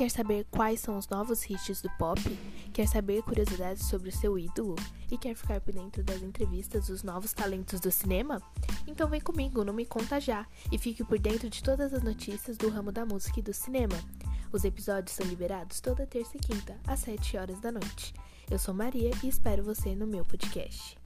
Quer saber quais são os novos hits do pop? Quer saber curiosidades sobre o seu ídolo? E quer ficar por dentro das entrevistas dos novos talentos do cinema? Então vem comigo, não me conta já, e fique por dentro de todas as notícias do ramo da música e do cinema. Os episódios são liberados toda terça e quinta, às 7 horas da noite. Eu sou Maria e espero você no meu podcast.